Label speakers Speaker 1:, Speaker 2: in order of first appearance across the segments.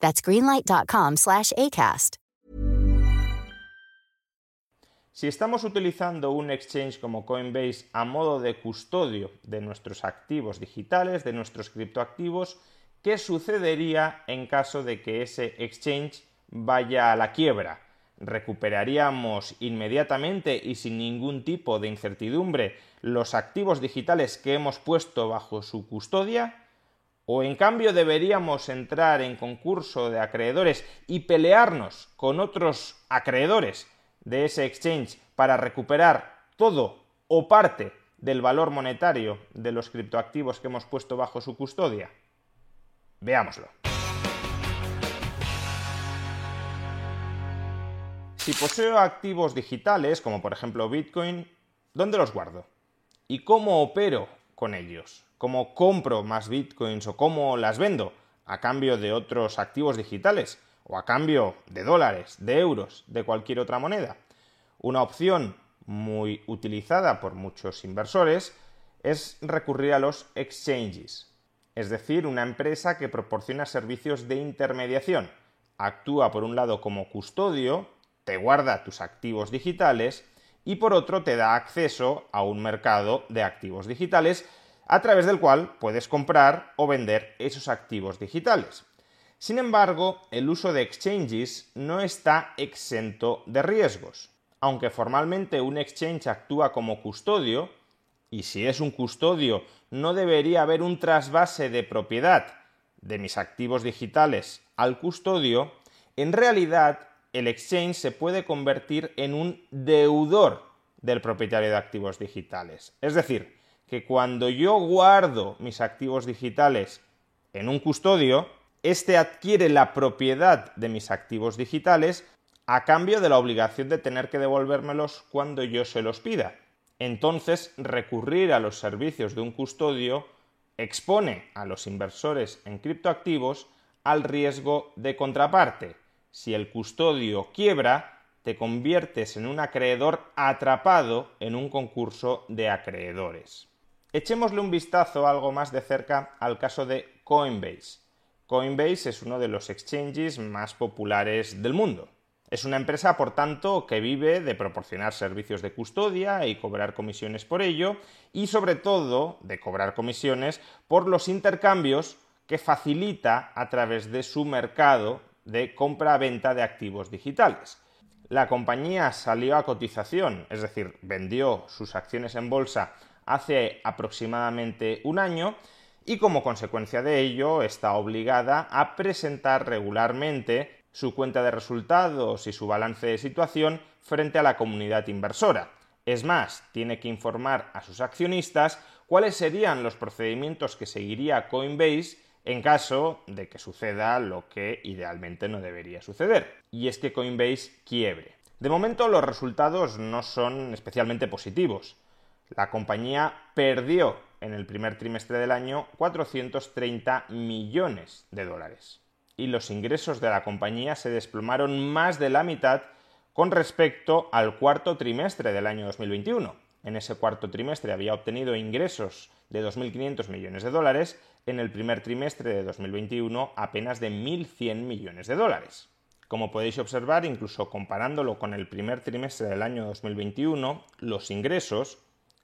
Speaker 1: That's greenlight.com slash ACAST.
Speaker 2: Si estamos utilizando un exchange como Coinbase a modo de custodio de nuestros activos digitales, de nuestros criptoactivos, ¿qué sucedería en caso de que ese exchange vaya a la quiebra? recuperaríamos inmediatamente y sin ningún tipo de incertidumbre los activos digitales que hemos puesto bajo su custodia? ¿O en cambio deberíamos entrar en concurso de acreedores y pelearnos con otros acreedores de ese exchange para recuperar todo o parte del valor monetario de los criptoactivos que hemos puesto bajo su custodia? Veámoslo. Si poseo activos digitales, como por ejemplo Bitcoin, ¿dónde los guardo? ¿Y cómo opero con ellos? ¿Cómo compro más Bitcoins o cómo las vendo? ¿A cambio de otros activos digitales? ¿O a cambio de dólares, de euros, de cualquier otra moneda? Una opción muy utilizada por muchos inversores es recurrir a los exchanges, es decir, una empresa que proporciona servicios de intermediación. Actúa por un lado como custodio, te guarda tus activos digitales y por otro te da acceso a un mercado de activos digitales a través del cual puedes comprar o vender esos activos digitales. Sin embargo, el uso de exchanges no está exento de riesgos. Aunque formalmente un exchange actúa como custodio, y si es un custodio no debería haber un trasvase de propiedad de mis activos digitales al custodio, en realidad el exchange se puede convertir en un deudor del propietario de activos digitales. Es decir, que cuando yo guardo mis activos digitales en un custodio, éste adquiere la propiedad de mis activos digitales a cambio de la obligación de tener que devolvérmelos cuando yo se los pida. Entonces, recurrir a los servicios de un custodio expone a los inversores en criptoactivos al riesgo de contraparte, si el custodio quiebra, te conviertes en un acreedor atrapado en un concurso de acreedores. Echémosle un vistazo algo más de cerca al caso de Coinbase. Coinbase es uno de los exchanges más populares del mundo. Es una empresa, por tanto, que vive de proporcionar servicios de custodia y cobrar comisiones por ello, y sobre todo de cobrar comisiones por los intercambios que facilita a través de su mercado de compra-venta de activos digitales. La compañía salió a cotización, es decir, vendió sus acciones en bolsa hace aproximadamente un año y como consecuencia de ello está obligada a presentar regularmente su cuenta de resultados y su balance de situación frente a la comunidad inversora. Es más, tiene que informar a sus accionistas cuáles serían los procedimientos que seguiría Coinbase en caso de que suceda lo que idealmente no debería suceder, y es que Coinbase quiebre. De momento los resultados no son especialmente positivos. La compañía perdió en el primer trimestre del año 430 millones de dólares. Y los ingresos de la compañía se desplomaron más de la mitad con respecto al cuarto trimestre del año 2021. En ese cuarto trimestre había obtenido ingresos de 2.500 millones de dólares en el primer trimestre de 2021 apenas de 1.100 millones de dólares. Como podéis observar, incluso comparándolo con el primer trimestre del año 2021, los ingresos,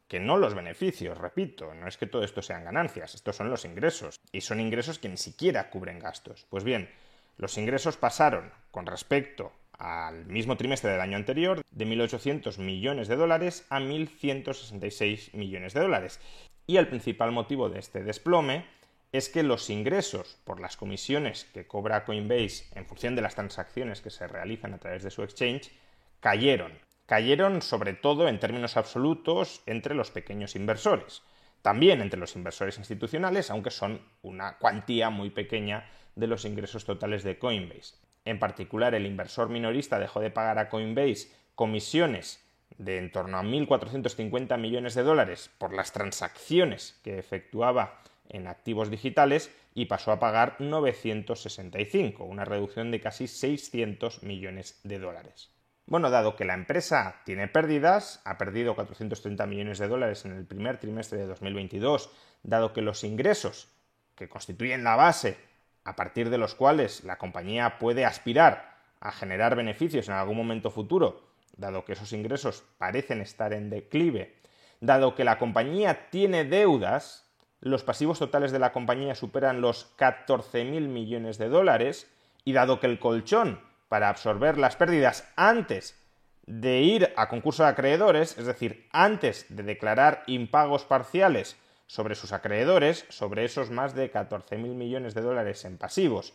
Speaker 2: que no los beneficios, repito, no es que todo esto sean ganancias, estos son los ingresos, y son ingresos que ni siquiera cubren gastos. Pues bien, los ingresos pasaron con respecto al mismo trimestre del año anterior de 1.800 millones de dólares a 1.166 millones de dólares. Y el principal motivo de este desplome es que los ingresos por las comisiones que cobra Coinbase en función de las transacciones que se realizan a través de su exchange cayeron. Cayeron sobre todo en términos absolutos entre los pequeños inversores. También entre los inversores institucionales, aunque son una cuantía muy pequeña de los ingresos totales de Coinbase. En particular, el inversor minorista dejó de pagar a Coinbase comisiones de en torno a 1.450 millones de dólares por las transacciones que efectuaba en activos digitales y pasó a pagar 965, una reducción de casi 600 millones de dólares. Bueno, dado que la empresa tiene pérdidas, ha perdido 430 millones de dólares en el primer trimestre de 2022, dado que los ingresos, que constituyen la base a partir de los cuales la compañía puede aspirar a generar beneficios en algún momento futuro, dado que esos ingresos parecen estar en declive, dado que la compañía tiene deudas, los pasivos totales de la compañía superan los 14.000 millones de dólares, y dado que el colchón para absorber las pérdidas antes de ir a concurso de acreedores, es decir, antes de declarar impagos parciales sobre sus acreedores, sobre esos más de 14.000 millones de dólares en pasivos.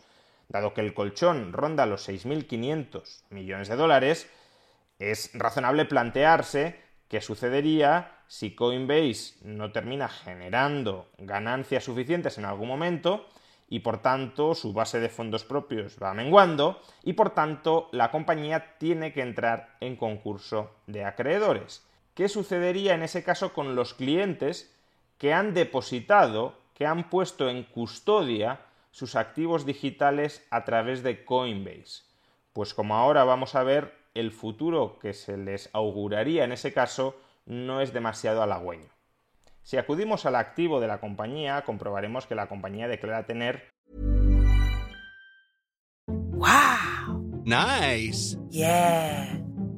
Speaker 2: Dado que el colchón ronda los 6.500 millones de dólares, es razonable plantearse qué sucedería si Coinbase no termina generando ganancias suficientes en algún momento y por tanto su base de fondos propios va menguando y por tanto la compañía tiene que entrar en concurso de acreedores. ¿Qué sucedería en ese caso con los clientes que han depositado, que han puesto en custodia sus activos digitales a través de Coinbase? Pues como ahora vamos a ver, el futuro que se les auguraría en ese caso no es demasiado halagüeño. Si acudimos al activo de la compañía, comprobaremos que la compañía declara tener
Speaker 3: Wow.
Speaker 4: Nice.
Speaker 3: Yeah.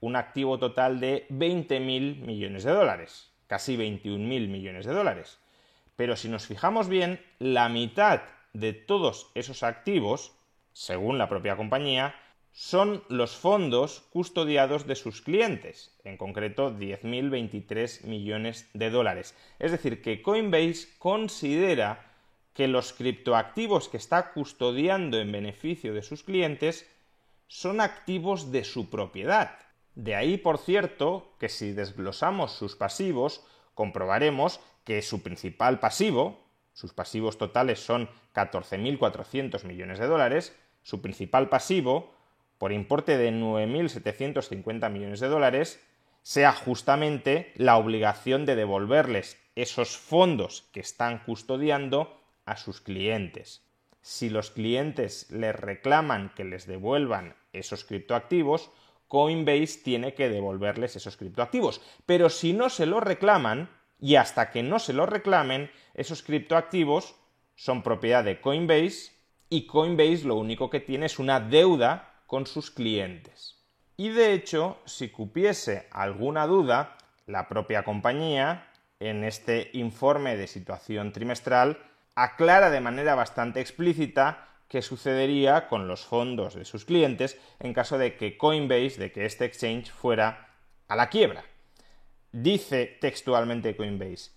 Speaker 2: un activo total de 20.000 millones de dólares, casi 21.000 millones de dólares. Pero si nos fijamos bien, la mitad de todos esos activos, según la propia compañía, son los fondos custodiados de sus clientes, en concreto 10.023 millones de dólares. Es decir, que Coinbase considera que los criptoactivos que está custodiando en beneficio de sus clientes son activos de su propiedad. De ahí, por cierto, que si desglosamos sus pasivos, comprobaremos que su principal pasivo, sus pasivos totales son 14.400 millones de dólares, su principal pasivo, por importe de 9.750 millones de dólares, sea justamente la obligación de devolverles esos fondos que están custodiando a sus clientes. Si los clientes les reclaman que les devuelvan esos criptoactivos, Coinbase tiene que devolverles esos criptoactivos. Pero si no se lo reclaman, y hasta que no se lo reclamen, esos criptoactivos son propiedad de Coinbase y Coinbase lo único que tiene es una deuda con sus clientes. Y de hecho, si cupiese alguna duda, la propia compañía, en este informe de situación trimestral, aclara de manera bastante explícita qué sucedería con los fondos de sus clientes en caso de que Coinbase, de que este exchange fuera a la quiebra. Dice textualmente Coinbase,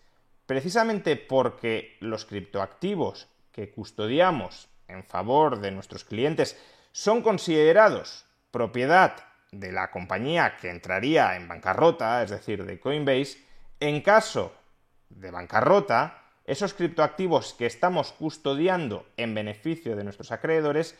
Speaker 2: precisamente porque los criptoactivos que custodiamos en favor de nuestros clientes son considerados propiedad de la compañía que entraría en bancarrota, es decir, de Coinbase, en caso de bancarrota, esos criptoactivos que estamos custodiando en beneficio de nuestros acreedores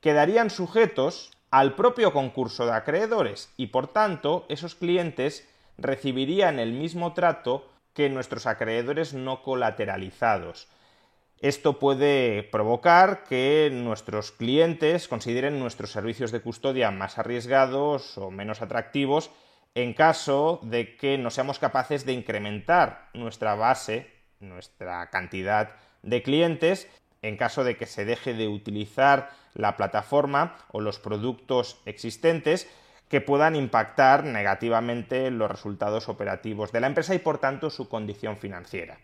Speaker 2: quedarían sujetos al propio concurso de acreedores y por tanto esos clientes recibirían el mismo trato que nuestros acreedores no colateralizados. Esto puede provocar que nuestros clientes consideren nuestros servicios de custodia más arriesgados o menos atractivos en caso de que no seamos capaces de incrementar nuestra base, nuestra cantidad de clientes, en caso de que se deje de utilizar la plataforma o los productos existentes que puedan impactar negativamente los resultados operativos de la empresa y por tanto su condición financiera.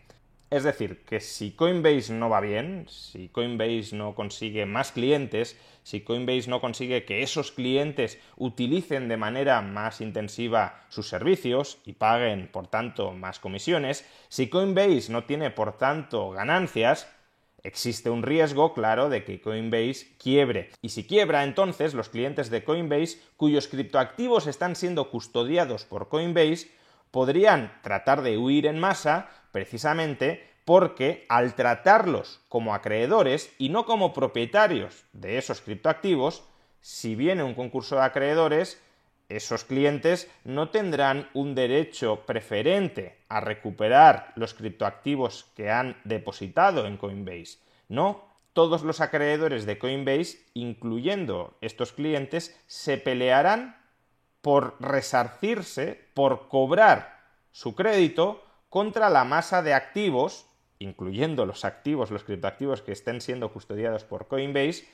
Speaker 2: Es decir, que si Coinbase no va bien, si Coinbase no consigue más clientes, si Coinbase no consigue que esos clientes utilicen de manera más intensiva sus servicios y paguen, por tanto, más comisiones, si Coinbase no tiene, por tanto, ganancias, existe un riesgo, claro, de que Coinbase quiebre. Y si quiebra, entonces los clientes de Coinbase, cuyos criptoactivos están siendo custodiados por Coinbase, podrían tratar de huir en masa precisamente porque al tratarlos como acreedores y no como propietarios de esos criptoactivos, si viene un concurso de acreedores, esos clientes no tendrán un derecho preferente a recuperar los criptoactivos que han depositado en Coinbase. No, todos los acreedores de Coinbase, incluyendo estos clientes, se pelearán por resarcirse, por cobrar su crédito contra la masa de activos, incluyendo los activos, los criptoactivos que estén siendo custodiados por Coinbase,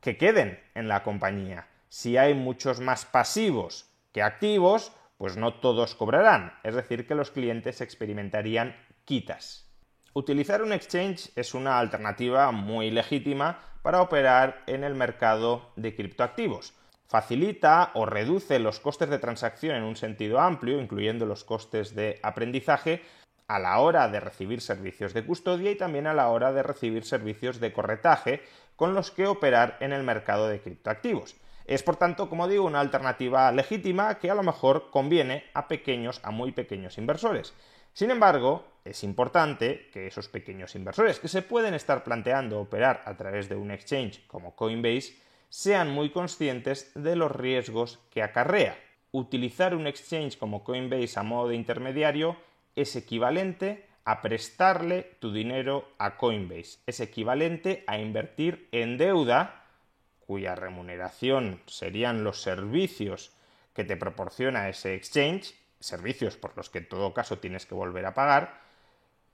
Speaker 2: que queden en la compañía. Si hay muchos más pasivos que activos, pues no todos cobrarán, es decir, que los clientes experimentarían quitas. Utilizar un exchange es una alternativa muy legítima para operar en el mercado de criptoactivos facilita o reduce los costes de transacción en un sentido amplio, incluyendo los costes de aprendizaje, a la hora de recibir servicios de custodia y también a la hora de recibir servicios de corretaje con los que operar en el mercado de criptoactivos. Es por tanto, como digo, una alternativa legítima que a lo mejor conviene a pequeños, a muy pequeños inversores. Sin embargo, es importante que esos pequeños inversores que se pueden estar planteando operar a través de un exchange como Coinbase sean muy conscientes de los riesgos que acarrea. Utilizar un exchange como Coinbase a modo de intermediario es equivalente a prestarle tu dinero a Coinbase. Es equivalente a invertir en deuda cuya remuneración serían los servicios que te proporciona ese exchange, servicios por los que en todo caso tienes que volver a pagar,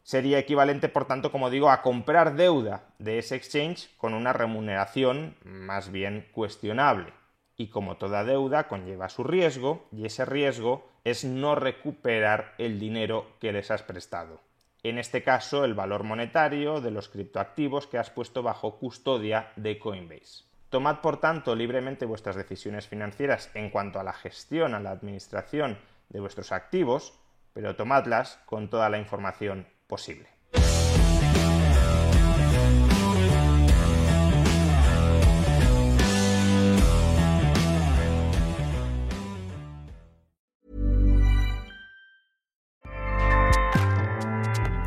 Speaker 2: sería equivalente, por tanto, como digo, a comprar deuda de ese exchange con una remuneración más bien cuestionable. Y como toda deuda conlleva su riesgo, y ese riesgo es no recuperar el dinero que les has prestado. En este caso, el valor monetario de los criptoactivos que has puesto bajo custodia de Coinbase. Tomad, por tanto, libremente vuestras decisiones financieras en cuanto a la gestión, a la administración de vuestros activos, pero tomadlas con toda la información posible.